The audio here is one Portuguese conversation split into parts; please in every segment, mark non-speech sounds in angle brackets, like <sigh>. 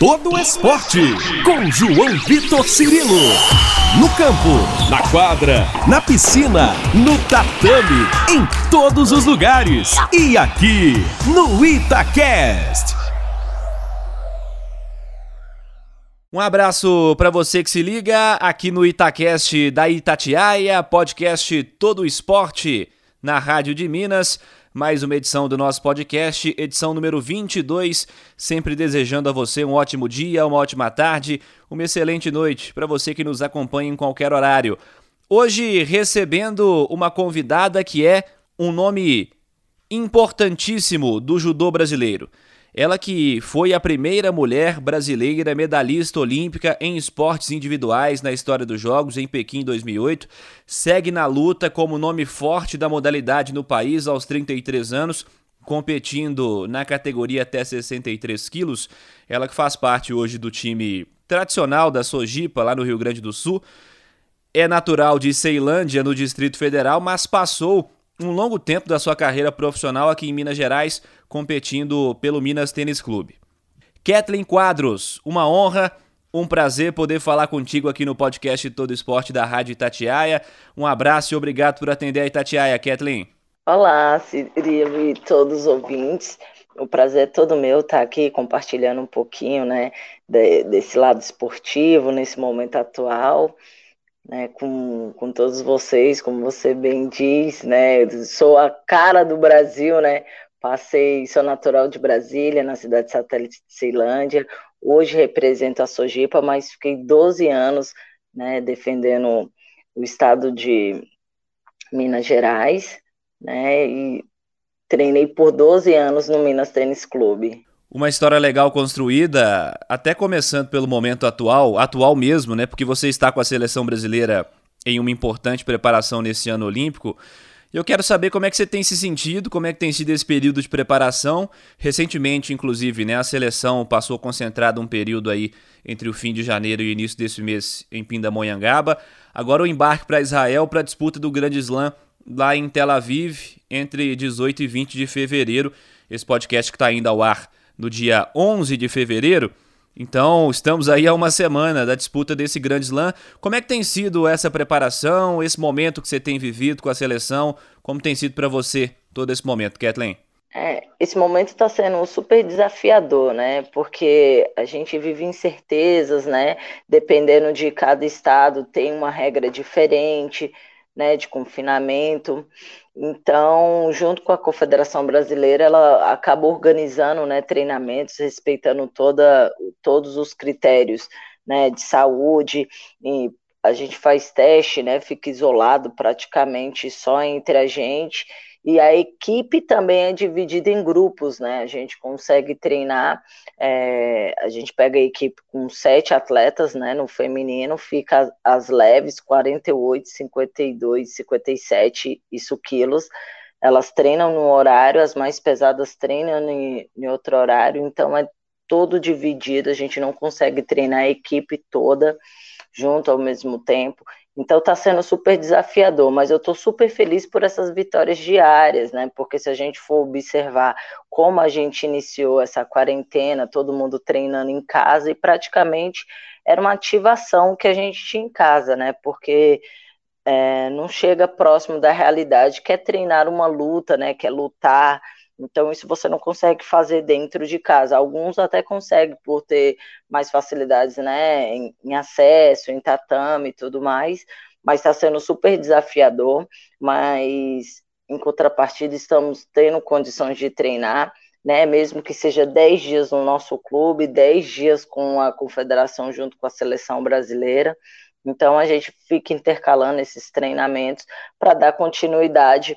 todo esporte. Com João Vitor Cirilo. No campo, na quadra, na piscina, no tatame, em todos os lugares. E aqui, no Itacast. Um abraço para você que se liga aqui no Itacast da Itatiaia, podcast Todo Esporte na Rádio de Minas mais uma edição do nosso podcast, edição número 22. Sempre desejando a você um ótimo dia, uma ótima tarde, uma excelente noite para você que nos acompanha em qualquer horário. Hoje recebendo uma convidada que é um nome importantíssimo do judô brasileiro. Ela que foi a primeira mulher brasileira medalhista olímpica em esportes individuais na história dos Jogos em Pequim 2008, segue na luta como nome forte da modalidade no país aos 33 anos, competindo na categoria até 63 quilos. Ela que faz parte hoje do time tradicional da Sojipa, lá no Rio Grande do Sul. É natural de Ceilândia, no Distrito Federal, mas passou um longo tempo da sua carreira profissional aqui em Minas Gerais, competindo pelo Minas Tênis Clube. Kathleen Quadros, uma honra, um prazer poder falar contigo aqui no podcast Todo Esporte da Rádio Itatiaia. Um abraço e obrigado por atender a Itatiaia, Kathleen. Olá, Cirilo e todos os ouvintes. O prazer é todo meu estar aqui compartilhando um pouquinho né, desse lado esportivo nesse momento atual né, com, com todos vocês, como você bem diz, né, sou a cara do Brasil, né, passei, sou natural de Brasília, na cidade satélite de Ceilândia, hoje represento a Sojipa, mas fiquei 12 anos, né, defendendo o estado de Minas Gerais, né, e treinei por 12 anos no Minas Tênis Clube. Uma história legal construída, até começando pelo momento atual, atual mesmo, né? Porque você está com a seleção brasileira em uma importante preparação nesse ano olímpico. Eu quero saber como é que você tem se sentido, como é que tem sido esse período de preparação. Recentemente, inclusive, né, a seleção passou concentrada um período aí entre o fim de janeiro e o início desse mês em Pindamonhangaba. Agora o embarque para Israel para a disputa do Grande Slam lá em Tel Aviv entre 18 e 20 de fevereiro. Esse podcast que está indo ao ar no dia 11 de fevereiro. Então, estamos aí há uma semana da disputa desse grande slam. Como é que tem sido essa preparação, esse momento que você tem vivido com a seleção? Como tem sido para você todo esse momento, Kathleen? É, esse momento está sendo super desafiador, né? Porque a gente vive incertezas, né? Dependendo de cada estado, tem uma regra diferente, né? De confinamento. Então, junto com a Confederação Brasileira, ela acaba organizando né, treinamentos, respeitando toda, todos os critérios né, de saúde. E a gente faz teste, né, fica isolado praticamente só entre a gente e a equipe também é dividida em grupos, né? A gente consegue treinar, é, a gente pega a equipe com sete atletas, né? No feminino fica as leves, 48, 52, 57, isso quilos. Elas treinam no horário, as mais pesadas treinam em, em outro horário, então é todo dividido, a gente não consegue treinar a equipe toda junto ao mesmo tempo. Então está sendo super desafiador, mas eu estou super feliz por essas vitórias diárias, né? Porque se a gente for observar como a gente iniciou essa quarentena, todo mundo treinando em casa, e praticamente era uma ativação que a gente tinha em casa, né? Porque é, não chega próximo da realidade, que é treinar uma luta, né? Que é lutar então, isso você não consegue fazer dentro de casa. Alguns até conseguem por ter mais facilidades né, em, em acesso, em tatame e tudo mais, mas está sendo super desafiador. Mas, em contrapartida, estamos tendo condições de treinar, né, mesmo que seja 10 dias no nosso clube, 10 dias com a confederação junto com a seleção brasileira. Então, a gente fica intercalando esses treinamentos para dar continuidade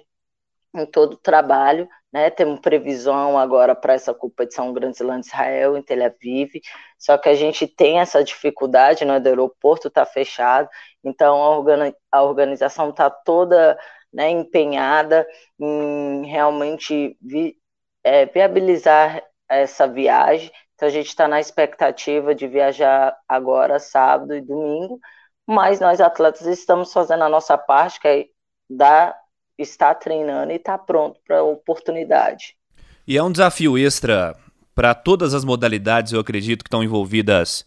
em todo o trabalho né? Temos previsão agora para essa competição Grande de Israel em Tel Aviv, só que a gente tem essa dificuldade, né? Do aeroporto está fechado, então a, organi a organização está toda né, empenhada em realmente vi é, viabilizar essa viagem. Então a gente está na expectativa de viajar agora sábado e domingo, mas nós atletas estamos fazendo a nossa parte, que é dar está treinando e está pronto para a oportunidade. E é um desafio extra para todas as modalidades, eu acredito, que estão envolvidas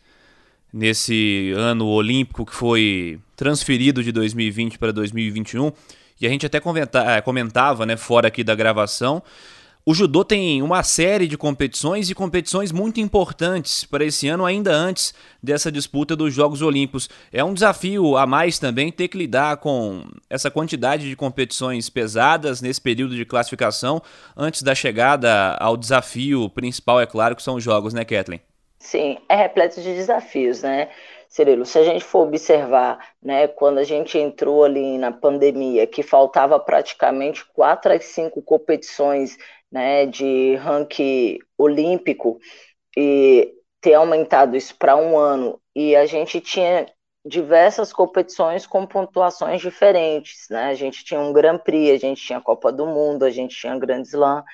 nesse ano olímpico que foi transferido de 2020 para 2021. E a gente até eh, comentava, né, fora aqui da gravação, o judô tem uma série de competições e competições muito importantes para esse ano, ainda antes dessa disputa dos Jogos Olímpicos. É um desafio a mais também ter que lidar com essa quantidade de competições pesadas nesse período de classificação, antes da chegada ao desafio principal, é claro, que são os Jogos, né, Kathleen? Sim, é repleto de desafios, né? Cirilo, se a gente for observar, né, quando a gente entrou ali na pandemia, que faltava praticamente quatro a cinco competições né, de ranking olímpico e ter aumentado isso para um ano e a gente tinha diversas competições com pontuações diferentes, né? A gente tinha um Grand Prix, a gente tinha a Copa do Mundo, a gente tinha Grand Slam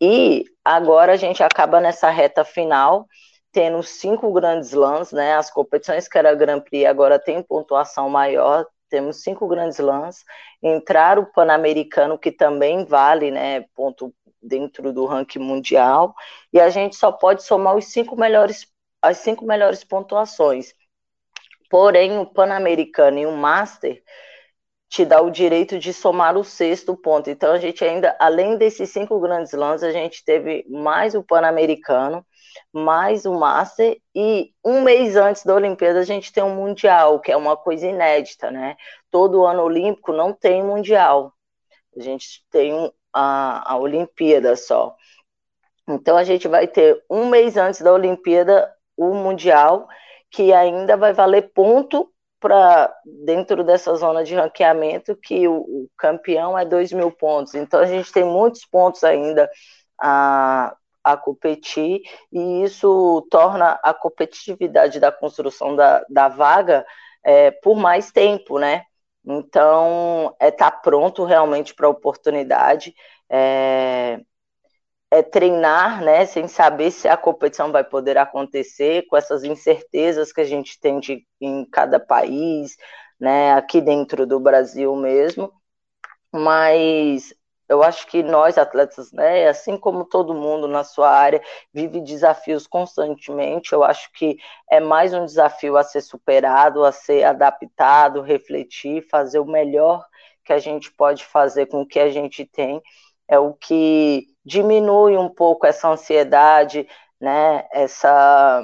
e agora a gente acaba nessa reta final tendo cinco grandes slams, né? As competições que era Grand Prix agora tem pontuação maior, temos cinco grandes slams. Entrar o Pan-Americano, que também vale, né? Ponto dentro do ranking mundial, e a gente só pode somar os cinco melhores, as cinco melhores pontuações. Porém, o Pan-Americano e o Master te dá o direito de somar o sexto ponto. Então, a gente ainda, além desses cinco grandes lãs, a gente teve mais o Pan-Americano, mais o Master, e um mês antes da Olimpíada a gente tem um Mundial, que é uma coisa inédita, né? Todo ano olímpico não tem Mundial. A gente tem um, a, a Olimpíada só. Então a gente vai ter um mês antes da Olimpíada o Mundial, que ainda vai valer ponto para dentro dessa zona de ranqueamento, que o, o, campeão é 2 mil pontos. Então a gente tem muitos pontos ainda a, a competir, e isso torna a competitividade da construção da, da vaga é, por mais tempo, né? Então, é estar tá pronto realmente para a oportunidade, é, é, treinar, né, sem saber se a competição vai poder acontecer, com essas incertezas que a gente tem de, em cada país, né, aqui dentro do Brasil mesmo. Mas eu acho que nós, atletas, né, assim como todo mundo na sua área, vive desafios constantemente. Eu acho que é mais um desafio a ser superado, a ser adaptado, refletir, fazer o melhor que a gente pode fazer com o que a gente tem. É o que diminui um pouco essa ansiedade, né, essa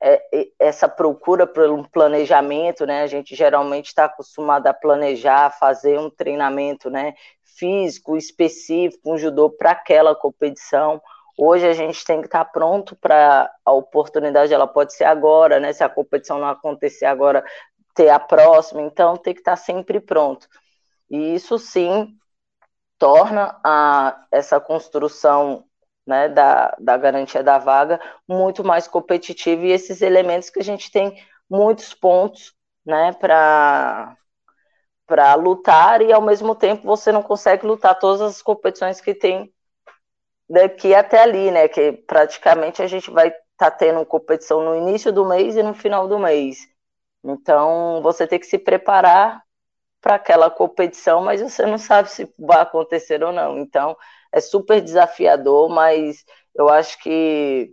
é, essa procura por um planejamento, né? A gente geralmente está acostumado a planejar, fazer um treinamento, né? Físico específico, um judô para aquela competição. Hoje a gente tem que estar tá pronto para a oportunidade, ela pode ser agora, né? Se a competição não acontecer agora, ter a próxima. Então tem que estar tá sempre pronto. E isso sim torna a, essa construção né, da, da garantia da vaga muito mais competitiva e esses elementos que a gente tem muitos pontos né, para para lutar e ao mesmo tempo você não consegue lutar todas as competições que tem daqui até ali, né? Que praticamente a gente vai estar tá tendo competição no início do mês e no final do mês. Então você tem que se preparar para aquela competição, mas você não sabe se vai acontecer ou não. Então é super desafiador, mas eu acho que,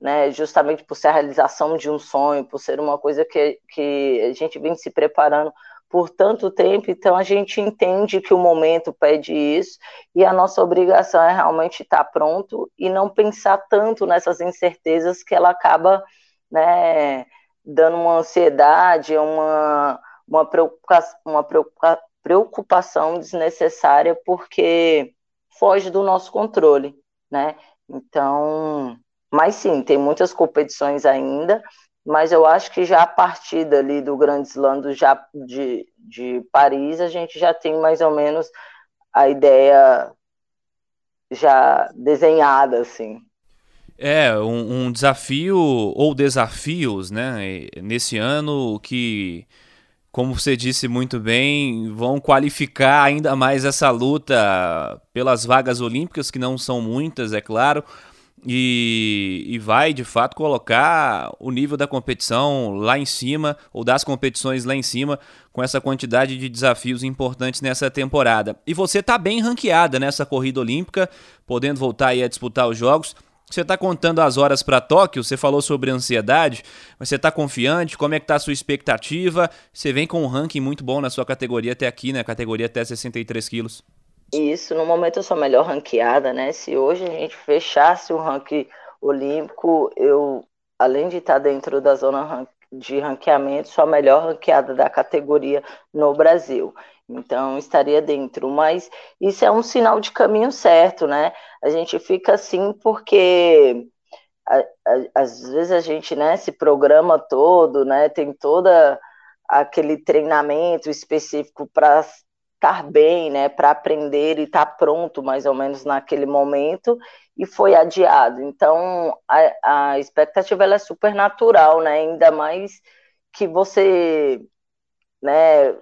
né, justamente por ser a realização de um sonho, por ser uma coisa que, que a gente vem se preparando por tanto tempo, então a gente entende que o momento pede isso e a nossa obrigação é realmente estar pronto e não pensar tanto nessas incertezas que ela acaba, né, dando uma ansiedade, uma, uma, preocupação, uma preocupação desnecessária, porque foge do nosso controle, né? Então, mas sim, tem muitas competições ainda, mas eu acho que já a partir dali do Grande Slam do, de, de Paris, a gente já tem mais ou menos a ideia já desenhada, assim. É, um, um desafio ou desafios, né, nesse ano que como você disse muito bem, vão qualificar ainda mais essa luta pelas vagas olímpicas, que não são muitas, é claro, e, e, vai de fato colocar o nível da competição lá em cima, ou das competições lá em cima, com essa quantidade de desafios importantes nessa temporada. E você está bem ranqueada nessa corrida olímpica, podendo voltar aí a disputar os Jogos. Você está contando as horas para Tóquio, você falou sobre ansiedade, mas você está confiante? Como é que está a sua expectativa? Você vem com um ranking muito bom na sua categoria até aqui, né? Categoria até 63 quilos. Isso, no momento eu sou a melhor ranqueada, né? Se hoje a gente fechasse o ranking olímpico, eu, além de estar dentro da zona de ranqueamento, sou a melhor ranqueada da categoria no Brasil. Então, estaria dentro. Mas isso é um sinal de caminho certo, né? A gente fica assim porque a, a, às vezes a gente né, se programa todo, né? Tem toda aquele treinamento específico para estar bem, né? Para aprender e estar pronto mais ou menos naquele momento e foi adiado. Então, a, a expectativa é super natural, né? Ainda mais que você, né,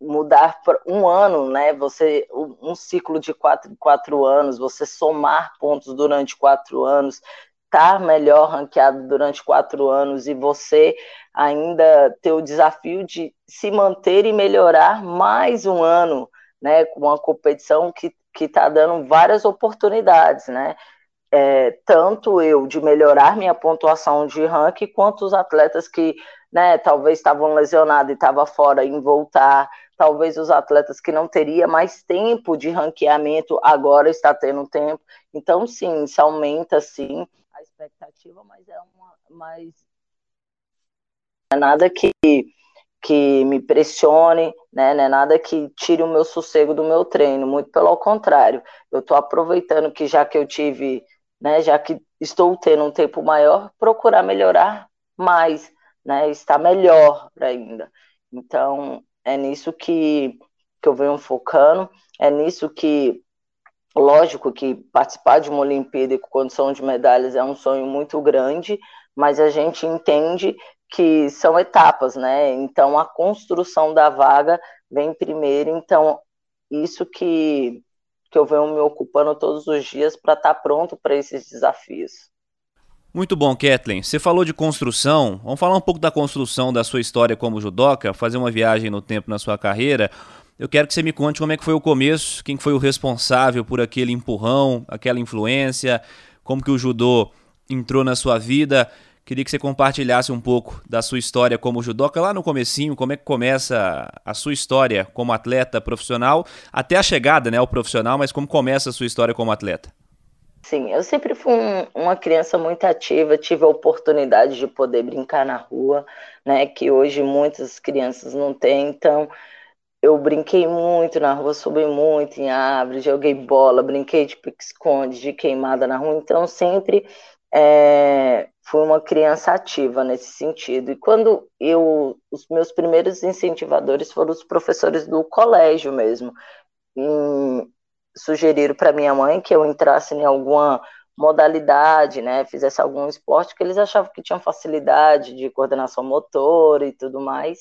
mudar um ano, né? Você um ciclo de quatro, quatro anos, você somar pontos durante quatro anos, estar tá melhor ranqueado durante quatro anos e você ainda ter o desafio de se manter e melhorar mais um ano, né? Com uma competição que que está dando várias oportunidades, né? É, tanto eu de melhorar minha pontuação de ranking, quanto os atletas que né, talvez estavam lesionados e estavam fora em voltar, talvez os atletas que não teria mais tempo de ranqueamento agora está tendo tempo. Então, sim, isso aumenta sim expectativa, mas é uma mais é nada que que me pressione, né? Não é nada que tire o meu sossego do meu treino, muito pelo contrário. Eu estou aproveitando que já que eu tive, né, já que estou tendo um tempo maior, procurar melhorar mais, né? Estar melhor ainda. Então, é nisso que, que eu venho focando, é nisso que lógico que participar de uma Olimpíada com condição de medalhas é um sonho muito grande, mas a gente entende que são etapas, né? Então a construção da vaga vem primeiro, então isso que, que eu venho me ocupando todos os dias para estar tá pronto para esses desafios. Muito bom, Kathleen. Você falou de construção. Vamos falar um pouco da construção da sua história como judoca, fazer uma viagem no tempo na sua carreira. Eu quero que você me conte como é que foi o começo, quem foi o responsável por aquele empurrão, aquela influência, como que o judô entrou na sua vida. Queria que você compartilhasse um pouco da sua história como judoca lá no comecinho, como é que começa a sua história como atleta profissional, até a chegada né, ao profissional, mas como começa a sua história como atleta. Sim, eu sempre fui um, uma criança muito ativa, tive a oportunidade de poder brincar na rua, né, que hoje muitas crianças não têm, então eu brinquei muito na rua, subi muito em árvores, joguei bola, brinquei de pique-esconde, de queimada na rua, então sempre é, fui uma criança ativa nesse sentido. E quando eu, os meus primeiros incentivadores foram os professores do colégio mesmo, e sugeriram para minha mãe que eu entrasse em alguma modalidade, né, fizesse algum esporte que eles achavam que tinham facilidade de coordenação motora e tudo mais.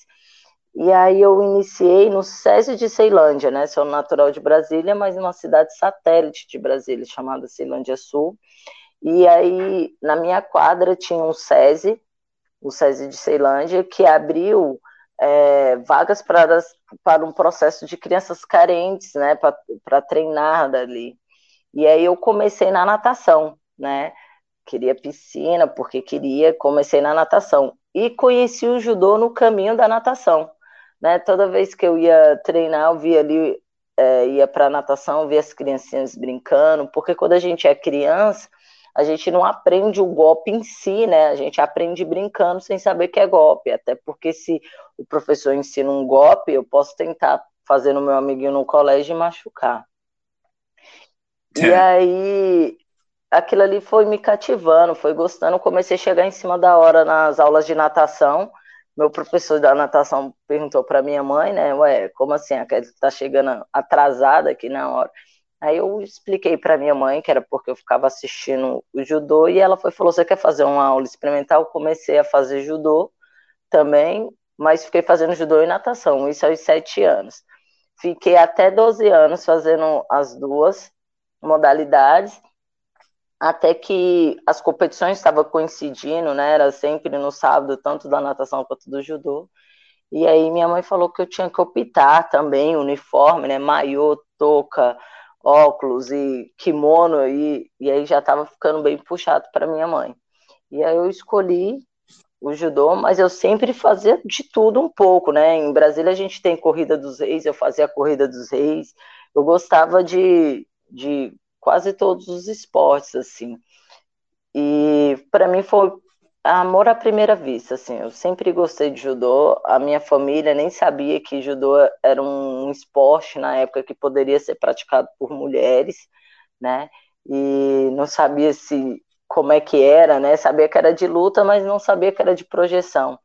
E aí eu iniciei no SESI de Ceilândia, né, sou natural de Brasília, mas numa cidade satélite de Brasília, chamada Ceilândia Sul, e aí, na minha quadra, tinha um SESI, o SESI de Ceilândia, que abriu é, vagas para, para um processo de crianças carentes, né, para treinar dali. E aí eu comecei na natação, né? Queria piscina, porque queria, comecei na natação. E conheci o judô no caminho da natação. Né? Toda vez que eu ia treinar, eu via ali, é, ia para natação, via as criancinhas brincando, porque quando a gente é criança, a gente não aprende o golpe em si, né? A gente aprende brincando sem saber que é golpe. Até porque se o professor ensina um golpe, eu posso tentar fazer no meu amiguinho no colégio e machucar. É. E aí, aquilo ali foi me cativando, foi gostando. Comecei a chegar em cima da hora nas aulas de natação. Meu professor da natação perguntou para minha mãe, né? Ué, como assim? A Kelly tá chegando atrasada aqui na hora. Aí eu expliquei para minha mãe que era porque eu ficava assistindo o judô e ela foi falou: "Você quer fazer uma aula experimental?" Eu comecei a fazer judô também, mas fiquei fazendo judô e natação, isso aos sete anos. Fiquei até 12 anos fazendo as duas modalidades, até que as competições estavam coincidindo, né? Era sempre no sábado, tanto da natação quanto do judô. E aí minha mãe falou que eu tinha que optar também, uniforme, né? Maiô, touca, óculos e kimono, e, e aí já estava ficando bem puxado para minha mãe. E aí eu escolhi o judô, mas eu sempre fazia de tudo um pouco, né? Em Brasília a gente tem corrida dos reis, eu fazia a corrida dos reis, eu gostava de, de quase todos os esportes, assim. E para mim foi amor à primeira vista, assim. Eu sempre gostei de judô. A minha família nem sabia que judô era um esporte na época que poderia ser praticado por mulheres, né? E não sabia se como é que era, né? Sabia que era de luta, mas não sabia que era de projeção.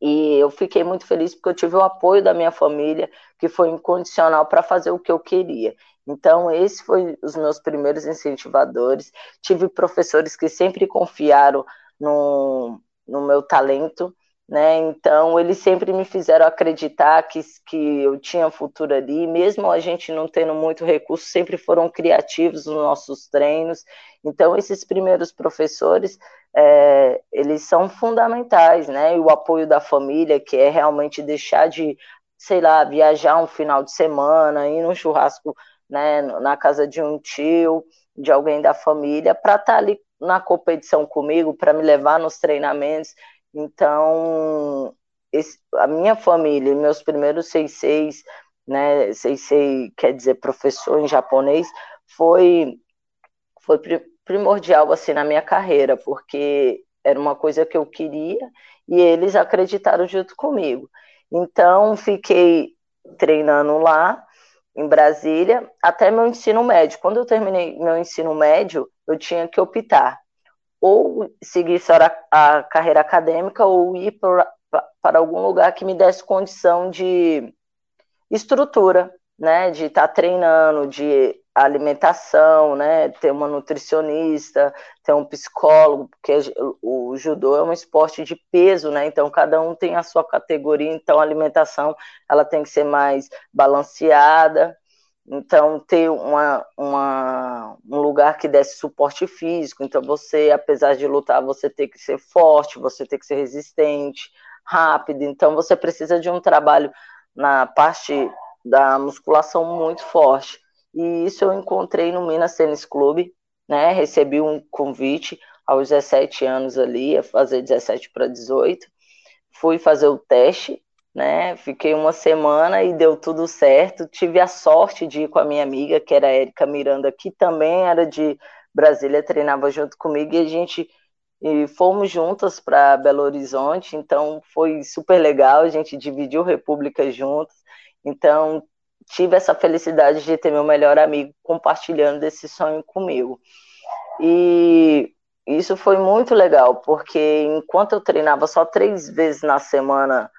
E eu fiquei muito feliz porque eu tive o apoio da minha família, que foi incondicional para fazer o que eu queria. Então, esses foram os meus primeiros incentivadores. Tive professores que sempre confiaram no, no meu talento, né? Então, eles sempre me fizeram acreditar que, que eu tinha futuro ali, mesmo a gente não tendo muito recurso, sempre foram criativos nos nossos treinos. Então, esses primeiros professores, é, eles são fundamentais, né? E o apoio da família, que é realmente deixar de, sei lá, viajar um final de semana, ir num churrasco, né, na casa de um tio, de alguém da família, para estar tá ali na competição comigo, para me levar nos treinamentos. Então, esse, a minha família, meus primeiros seis seis, né, quer dizer professor em japonês, foi foi primordial assim na minha carreira, porque era uma coisa que eu queria e eles acreditaram junto comigo. Então, fiquei treinando lá em Brasília até meu ensino médio. Quando eu terminei meu ensino médio, eu tinha que optar ou seguir a, a carreira acadêmica ou ir para, algum lugar que me desse condição de estrutura, né, de estar tá treinando, de alimentação, né, ter uma nutricionista, ter um psicólogo, porque o judô é um esporte de peso, né, então cada um tem a sua categoria, então a alimentação ela tem que ser mais balanceada, então, ter uma, uma, um lugar que desse suporte físico. Então, você, apesar de lutar, você tem que ser forte, você tem que ser resistente, rápido. Então, você precisa de um trabalho na parte da musculação muito forte. E isso eu encontrei no Minas Tênis Clube, né? Recebi um convite aos 17 anos ali, a fazer 17 para 18. Fui fazer o teste né? Fiquei uma semana e deu tudo certo. Tive a sorte de ir com a minha amiga, que era a Érica Miranda, que também era de Brasília, treinava junto comigo, e a gente e fomos juntas para Belo Horizonte, então foi super legal, a gente dividiu República juntos. Então, tive essa felicidade de ter meu melhor amigo compartilhando desse sonho comigo. E isso foi muito legal, porque enquanto eu treinava só três vezes na semana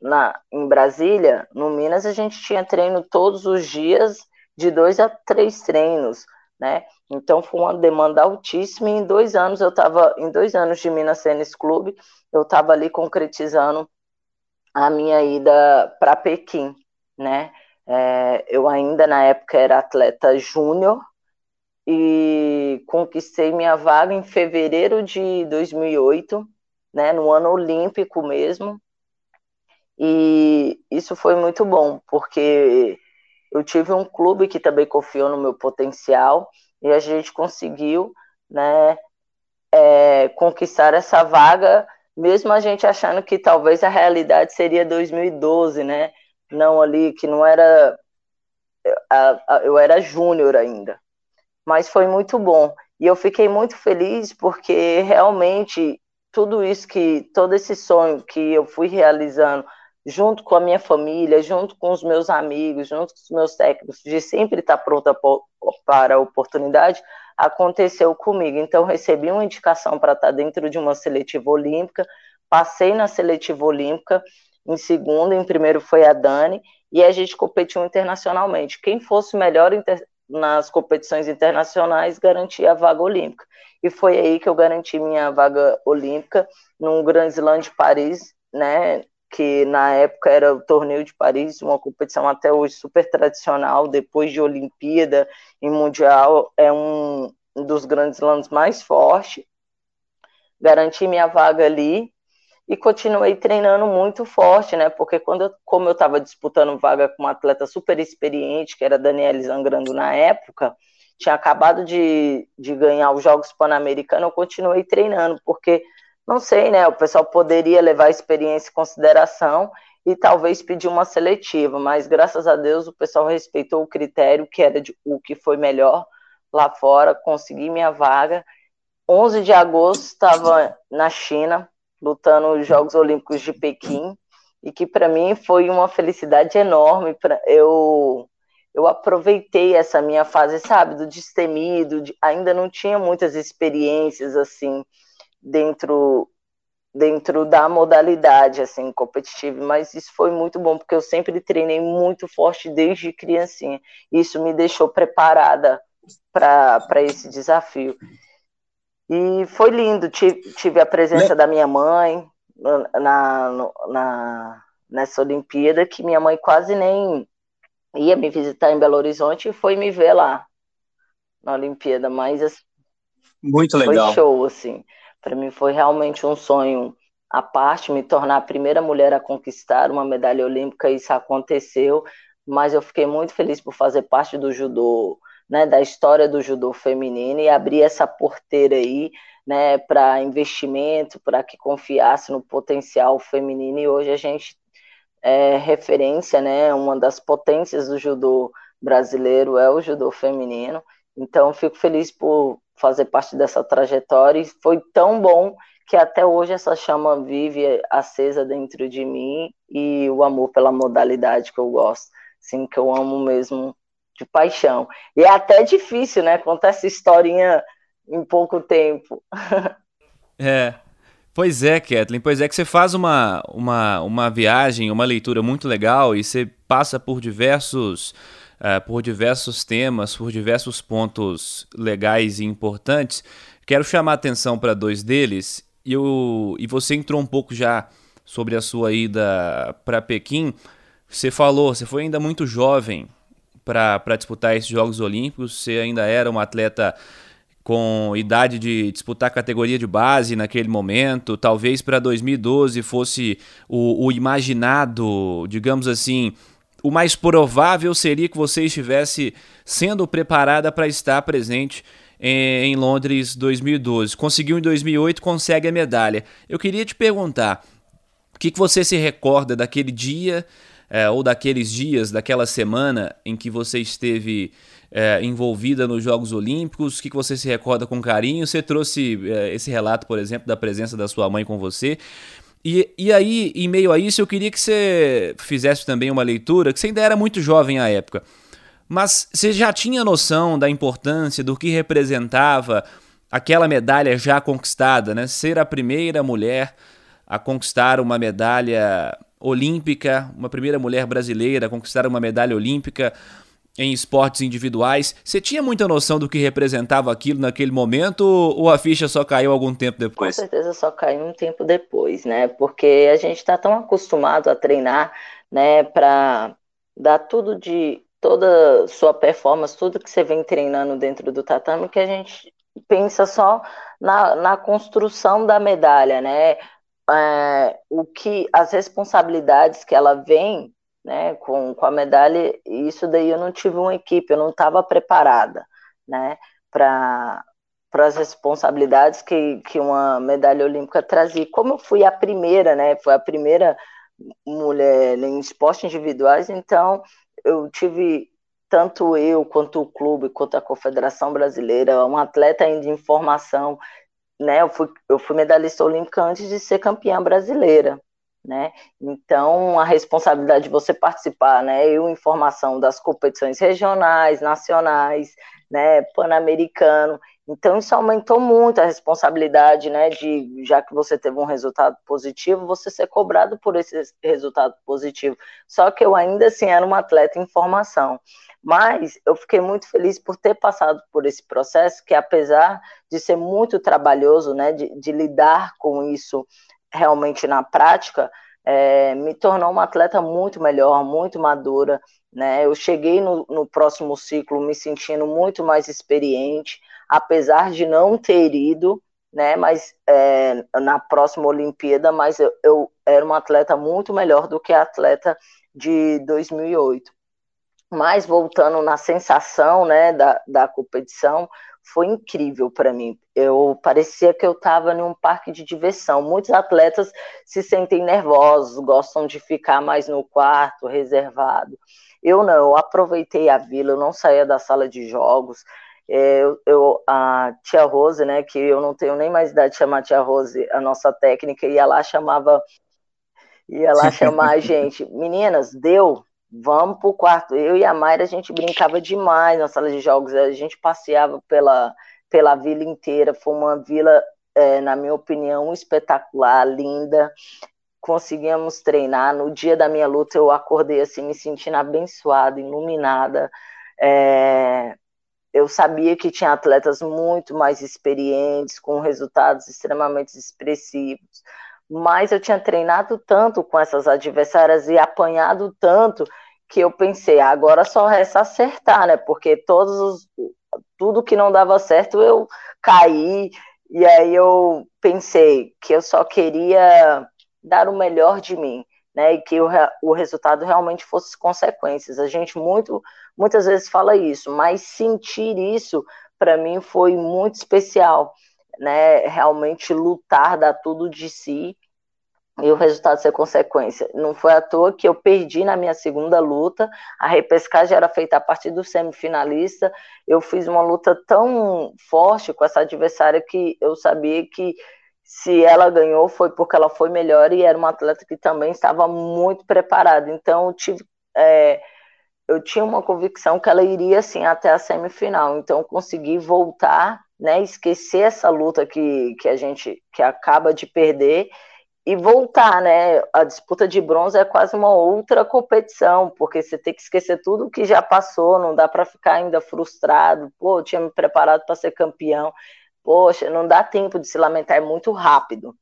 na, em Brasília, no Minas, a gente tinha treino todos os dias, de dois a três treinos, né? Então foi uma demanda altíssima. E em dois anos eu estava, em dois anos de Minas Tênis Clube, eu estava ali concretizando a minha ida para Pequim, né? É, eu ainda na época era atleta júnior e conquistei minha vaga em fevereiro de 2008, né? No ano olímpico mesmo. E isso foi muito bom, porque eu tive um clube que também confiou no meu potencial e a gente conseguiu né, é, conquistar essa vaga, mesmo a gente achando que talvez a realidade seria 2012, né? Não ali, que não era. Eu era júnior ainda. Mas foi muito bom. E eu fiquei muito feliz porque realmente tudo isso que, todo esse sonho que eu fui realizando junto com a minha família, junto com os meus amigos, junto com os meus técnicos, de sempre estar pronta para a oportunidade, aconteceu comigo. Então, recebi uma indicação para estar dentro de uma seletiva olímpica, passei na seletiva olímpica, em segundo, em primeiro foi a Dani, e a gente competiu internacionalmente. Quem fosse melhor nas competições internacionais garantia a vaga olímpica. E foi aí que eu garanti minha vaga olímpica num Grand Slam de Paris, né, que na época era o Torneio de Paris, uma competição até hoje super tradicional, depois de Olimpíada e Mundial, é um, dos grandes lances mais fortes. Garanti minha vaga ali e continuei treinando muito forte, né? Porque quando eu, como eu estava disputando vaga com uma atleta super experiente, que era Daniela Zangrando na época, tinha acabado de, de ganhar os Jogos Pan-Americanos, eu continuei treinando, porque não sei, né? O pessoal poderia levar a experiência em consideração e talvez pedir uma seletiva, mas graças a Deus o pessoal respeitou o critério que era de, o que foi melhor lá fora, consegui minha vaga. 11 de agosto estava na China, lutando os Jogos Olímpicos de Pequim, e que para mim foi uma felicidade enorme. Pra, eu, eu aproveitei essa minha fase, sabe, do destemido, de, ainda não tinha muitas experiências assim dentro dentro da modalidade assim competitiva, mas isso foi muito bom porque eu sempre treinei muito forte desde criancinha. Isso me deixou preparada para esse desafio. E foi lindo, tive, tive a presença né? da minha mãe na, na, nessa Olimpíada, que minha mãe quase nem ia me visitar em Belo Horizonte e foi me ver lá na Olimpíada, mas assim, muito legal. Foi show, assim. Para mim foi realmente um sonho à parte, me tornar a primeira mulher a conquistar uma medalha olímpica, isso aconteceu, mas eu fiquei muito feliz por fazer parte do judô né, da história do judô feminino e abrir essa porteira aí, né, para investimento, para que confiasse no potencial feminino e hoje a gente é referência, né, uma das potências do judô brasileiro é o judô feminino. Então fico feliz por fazer parte dessa trajetória e foi tão bom que até hoje essa chama vive acesa dentro de mim e o amor pela modalidade que eu gosto, sim, que eu amo mesmo de paixão. E é até difícil, né, contar essa historinha em pouco tempo. <laughs> É. Pois é, Kathleen, pois é que você faz uma, uma, uma viagem, uma leitura muito legal e você passa por diversos, uh, por diversos temas, por diversos pontos legais e importantes. Quero chamar a atenção para dois deles e, eu, e você entrou um pouco já sobre a sua ida para Pequim. Você falou, você foi ainda muito jovem para disputar esses Jogos Olímpicos. Você ainda era um atleta com idade de disputar categoria de base naquele momento. Talvez para 2012 fosse o, o, imaginado, digamos assim, o mais provável seria que você estivesse sendo preparada para estar presente em, Londres 2012. Conseguiu em 2008, consegue a medalha. Eu queria te perguntar. O que, que você se recorda daquele dia é, ou daqueles dias, daquela semana em que você esteve é, envolvida nos Jogos Olímpicos? O que, que você se recorda com carinho? Você trouxe é, esse relato, por exemplo, da presença da sua mãe com você. E, e aí, em meio a isso, eu queria que você fizesse também uma leitura, que você ainda era muito jovem à época, mas você já tinha noção da importância, do que representava aquela medalha já conquistada, né? Ser a primeira mulher a conquistar uma medalha olímpica, uma primeira mulher brasileira a conquistar uma medalha olímpica em esportes individuais. Você tinha muita noção do que representava aquilo naquele momento ou a ficha só caiu algum tempo depois? Com certeza só caiu um tempo depois, né? Porque a gente está tão acostumado a treinar, né, para dar tudo de toda sua performance, tudo que você vem treinando dentro do tatame, que a gente pensa só na, na construção da medalha, né? É, o que as responsabilidades que ela vem né, com, com a medalha, isso daí eu não tive uma equipe, eu não estava preparada né, para as responsabilidades que, que uma medalha olímpica trazia. Como eu fui a primeira, né, foi a primeira mulher em esportes individuais, então eu tive tanto eu quanto o clube, quanto a Confederação Brasileira, um atleta ainda em formação, né, eu fui, eu fui medalhista olímpica antes de ser campeã brasileira, né? Então, a responsabilidade de você participar, né, eu informação das competições regionais, nacionais, né, pan-americano. Então, isso aumentou muito a responsabilidade, né, de já que você teve um resultado positivo, você ser cobrado por esse resultado positivo. Só que eu ainda assim era uma atleta em formação. Mas eu fiquei muito feliz por ter passado por esse processo, que apesar de ser muito trabalhoso, né, de, de lidar com isso realmente na prática, é, me tornou uma atleta muito melhor, muito madura. Né? Eu cheguei no, no próximo ciclo me sentindo muito mais experiente, apesar de não ter ido, né? Mas é, na próxima Olimpíada, mas eu, eu era uma atleta muito melhor do que a atleta de 2008. Mas voltando na sensação, né, da, da competição, foi incrível para mim. Eu parecia que eu estava em um parque de diversão. Muitos atletas se sentem nervosos, gostam de ficar mais no quarto, reservado. Eu não, eu aproveitei a vila, eu não saía da sala de jogos. É, eu, eu, a tia Rose, né, que eu não tenho nem mais idade de chamar tia Rose, a nossa técnica, ia lá chamava, ia lá <laughs> chamar a gente, meninas, deu, vamos pro quarto. Eu e a Mayra, a gente brincava demais na sala de jogos, a gente passeava pela, pela vila inteira, foi uma vila, é, na minha opinião, espetacular, linda. Conseguíamos treinar. No dia da minha luta, eu acordei assim, me sentindo abençoada, iluminada. É, eu sabia que tinha atletas muito mais experientes, com resultados extremamente expressivos mas eu tinha treinado tanto com essas adversárias e apanhado tanto que eu pensei, agora só resta acertar, né? Porque todos os, tudo que não dava certo eu caí e aí eu pensei que eu só queria dar o melhor de mim, né? E que o, o resultado realmente fosse consequências. A gente muito muitas vezes fala isso, mas sentir isso para mim foi muito especial, né? Realmente lutar, dar tudo de si e o resultado ser consequência. Não foi à toa que eu perdi na minha segunda luta, a repescagem era feita a partir do semifinalista, eu fiz uma luta tão forte com essa adversária que eu sabia que se ela ganhou foi porque ela foi melhor e era uma atleta que também estava muito preparada. Então eu tive é, eu tinha uma convicção que ela iria assim até a semifinal. Então consegui voltar, né, esquecer essa luta que, que a gente que acaba de perder e voltar, né? A disputa de bronze é quase uma outra competição, porque você tem que esquecer tudo que já passou, não dá para ficar ainda frustrado. Pô, eu tinha me preparado para ser campeão. Poxa, não dá tempo de se lamentar, é muito rápido,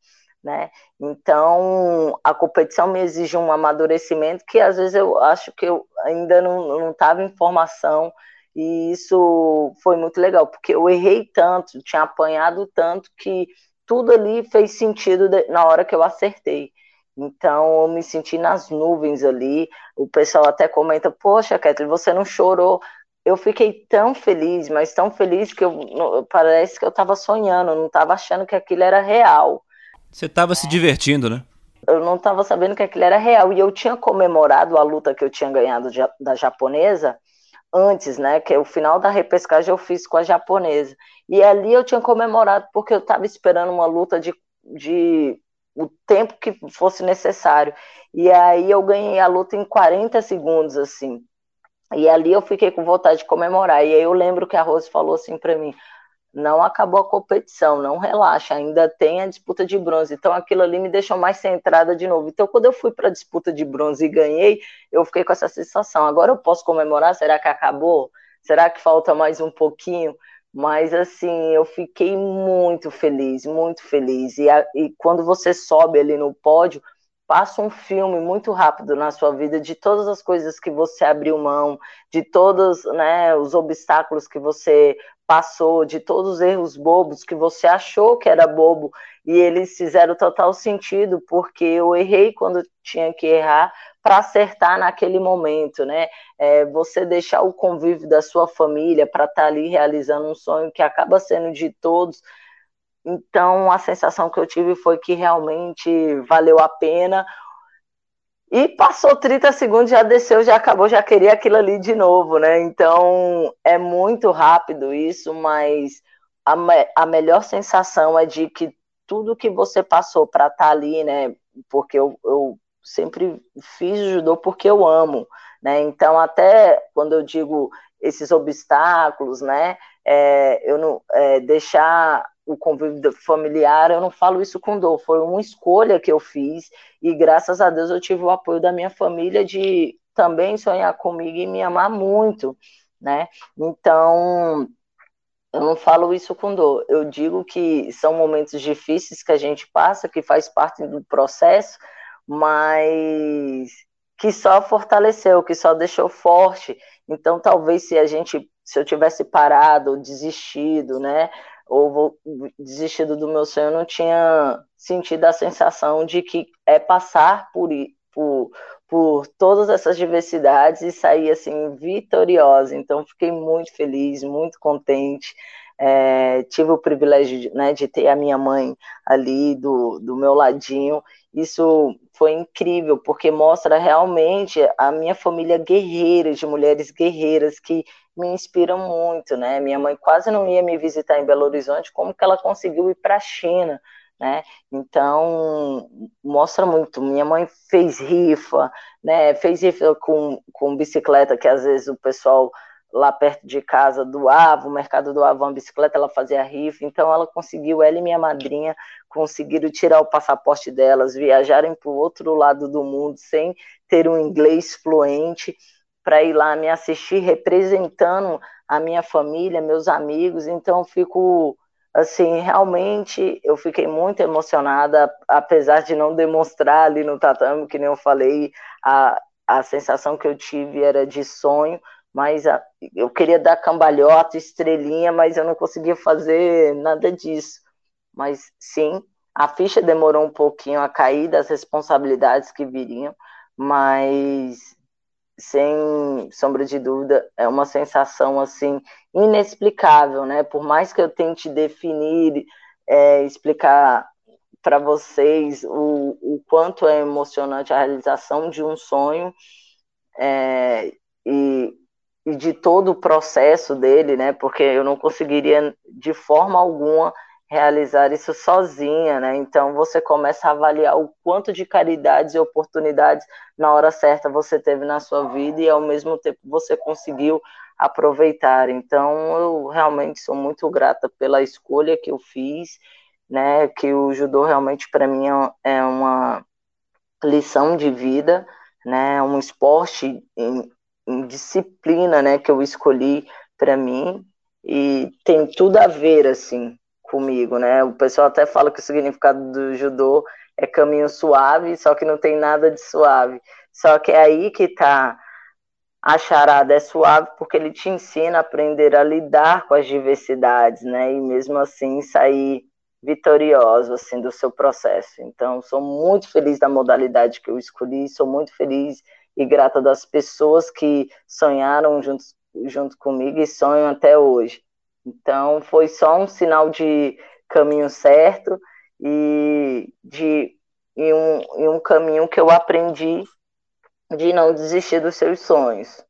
né? Então, a competição me exige um amadurecimento que às vezes eu acho que eu ainda não estava em formação, e isso foi muito legal, porque eu errei tanto, tinha apanhado tanto que tudo ali fez sentido na hora que eu acertei. Então eu me senti nas nuvens ali. O pessoal até comenta: Poxa, Kathleen, você não chorou. Eu fiquei tão feliz, mas tão feliz que eu, parece que eu estava sonhando, não estava achando que aquilo era real. Você estava se divertindo, né? Eu não estava sabendo que aquilo era real. E eu tinha comemorado a luta que eu tinha ganhado da japonesa antes, né? Que é o final da repescagem eu fiz com a japonesa. E ali eu tinha comemorado porque eu estava esperando uma luta de, de o tempo que fosse necessário. E aí eu ganhei a luta em 40 segundos, assim. E ali eu fiquei com vontade de comemorar. E aí eu lembro que a Rose falou assim para mim: não acabou a competição, não relaxa, ainda tem a disputa de bronze. Então aquilo ali me deixou mais centrada de novo. Então quando eu fui para a disputa de bronze e ganhei, eu fiquei com essa sensação. Agora eu posso comemorar? Será que acabou? Será que falta mais um pouquinho? Mas assim, eu fiquei muito feliz, muito feliz. E, a, e quando você sobe ali no pódio, passa um filme muito rápido na sua vida de todas as coisas que você abriu mão, de todos né, os obstáculos que você passou, de todos os erros bobos que você achou que era bobo e eles fizeram total sentido porque eu errei quando tinha que errar para acertar naquele momento, né? É, você deixar o convívio da sua família para estar tá ali realizando um sonho que acaba sendo de todos. Então, a sensação que eu tive foi que realmente valeu a pena. E passou 30 segundos, já desceu, já acabou, já queria aquilo ali de novo, né? Então é muito rápido isso, mas a, a melhor sensação é de que tudo que você passou para estar tá ali, né? Porque eu, eu sempre fiz judô porque eu amo, né? Então até quando eu digo esses obstáculos, né? É, eu não é, deixar o convívio familiar, eu não falo isso com dor, foi uma escolha que eu fiz e graças a Deus eu tive o apoio da minha família de também sonhar comigo e me amar muito, né? Então, eu não falo isso com dor, eu digo que são momentos difíceis que a gente passa, que faz parte do processo, mas que só fortaleceu, que só deixou forte. Então, talvez se a gente, se eu tivesse parado, desistido, né, ou desistido do meu sonho, eu não tinha sentido a sensação de que é passar por, por, por todas essas diversidades e sair assim vitoriosa. Então fiquei muito feliz, muito contente. É, tive o privilégio né, de ter a minha mãe ali do, do meu ladinho. Isso foi incrível, porque mostra realmente a minha família guerreira, de mulheres guerreiras que me inspiram muito, né? Minha mãe quase não ia me visitar em Belo Horizonte, como que ela conseguiu ir para a China, né? Então, mostra muito. Minha mãe fez rifa, né? Fez rifa com, com bicicleta, que às vezes o pessoal lá perto de casa doava, o mercado doava uma bicicleta, ela fazia rifa, então ela conseguiu, ela e minha madrinha conseguiram tirar o passaporte delas, viajarem para o outro lado do mundo sem ter um inglês fluente, para ir lá me assistir representando a minha família, meus amigos, então fico assim, realmente eu fiquei muito emocionada, apesar de não demonstrar ali no tatame, que nem eu falei, a, a sensação que eu tive era de sonho, mas a, eu queria dar cambalhota, estrelinha, mas eu não conseguia fazer nada disso. Mas sim, a ficha demorou um pouquinho a cair das responsabilidades que viriam, mas sem sombra de dúvida, é uma sensação assim inexplicável, né? Por mais que eu tente definir, é, explicar para vocês o, o quanto é emocionante a realização de um sonho é, e, e de todo o processo dele, né? Porque eu não conseguiria de forma alguma realizar isso sozinha, né? Então você começa a avaliar o quanto de caridades e oportunidades na hora certa você teve na sua vida e ao mesmo tempo você conseguiu aproveitar. Então eu realmente sou muito grata pela escolha que eu fiz, né? Que o judô realmente para mim é, é uma lição de vida, né? Um esporte em, em disciplina, né? Que eu escolhi para mim e tem tudo a ver assim comigo, né? O pessoal até fala que o significado do judô é caminho suave, só que não tem nada de suave. Só que é aí que tá a charada é suave porque ele te ensina a aprender a lidar com as diversidades, né? E mesmo assim sair vitorioso assim do seu processo. Então, sou muito feliz da modalidade que eu escolhi, sou muito feliz e grata das pessoas que sonharam junto, junto comigo e sonham até hoje. Então, foi só um sinal de caminho certo e de e um, e um caminho que eu aprendi de não desistir dos seus sonhos.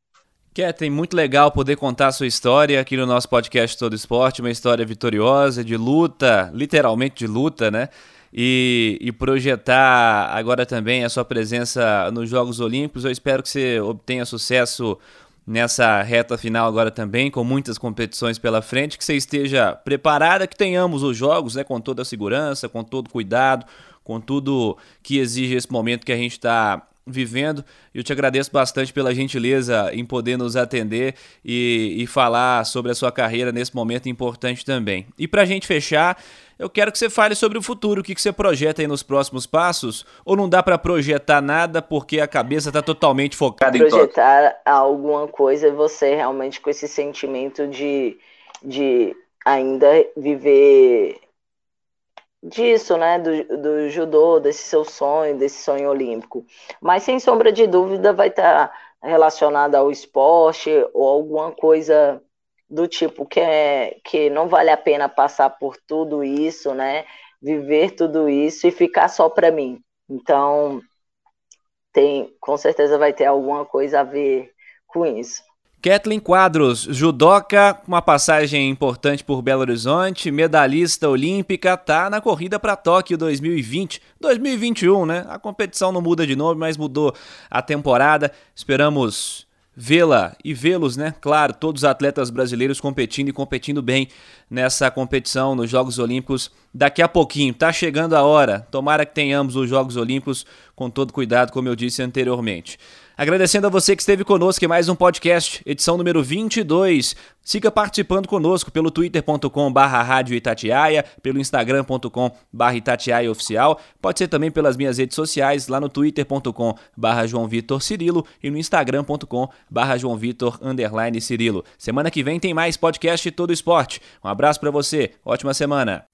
Kathleen, muito legal poder contar a sua história aqui no nosso podcast Todo Esporte, uma história vitoriosa, de luta, literalmente de luta, né? E, e, projetar agora também a sua presença nos Jogos Olímpicos. Eu espero que você obtenha sucesso nessa reta final agora também, com muitas competições pela frente, que você esteja preparada, que tenhamos os jogos né, com toda a segurança, com todo cuidado, com tudo que exige esse momento que a gente está vivendo. Eu te agradeço bastante pela gentileza em poder nos atender e, e falar sobre a sua carreira nesse momento importante também. E para a gente fechar, eu quero que você fale sobre o futuro, o que, você projeta aí nos próximos passos, ou não dá para projetar nada porque a cabeça está totalmente focada projetar em Projetar alguma coisa, você realmente com esse sentimento de, de ainda viver disso, né, do, do judô, desse seu sonho, desse sonho olímpico. Mas sem sombra de dúvida vai estar tá relacionada ao esporte ou alguma coisa do tipo que é que não vale a pena passar por tudo isso, né? Viver tudo isso e ficar só para mim. Então, tem, com certeza vai ter alguma coisa a ver com isso. Kathleen Quadros, judoca, uma passagem importante por Belo Horizonte, medalhista olímpica, tá na corrida para Tóquio 2020, 2021, né? A competição não muda de nome, mas mudou a temporada. Esperamos vê-la e vê-los, né? Claro, todos os atletas brasileiros competindo e competindo bem nessa competição nos Jogos Olímpicos daqui a pouquinho. Tá chegando a hora. Tomara que tenhamos os Jogos Olímpicos com todo cuidado, como eu disse anteriormente. Agradecendo a você que esteve conosco em mais um podcast, edição número 22. Siga participando conosco pelo twitter.com barra rádio Itatiaia, pelo instagram.com barra Itatiaia oficial, pode ser também pelas minhas redes sociais, lá no twitter.com barra João Vitor Cirilo e no instagram.com barra João Vitor underline Cirilo. Semana que vem tem mais podcast Todo Esporte. Um abraço para você, ótima semana.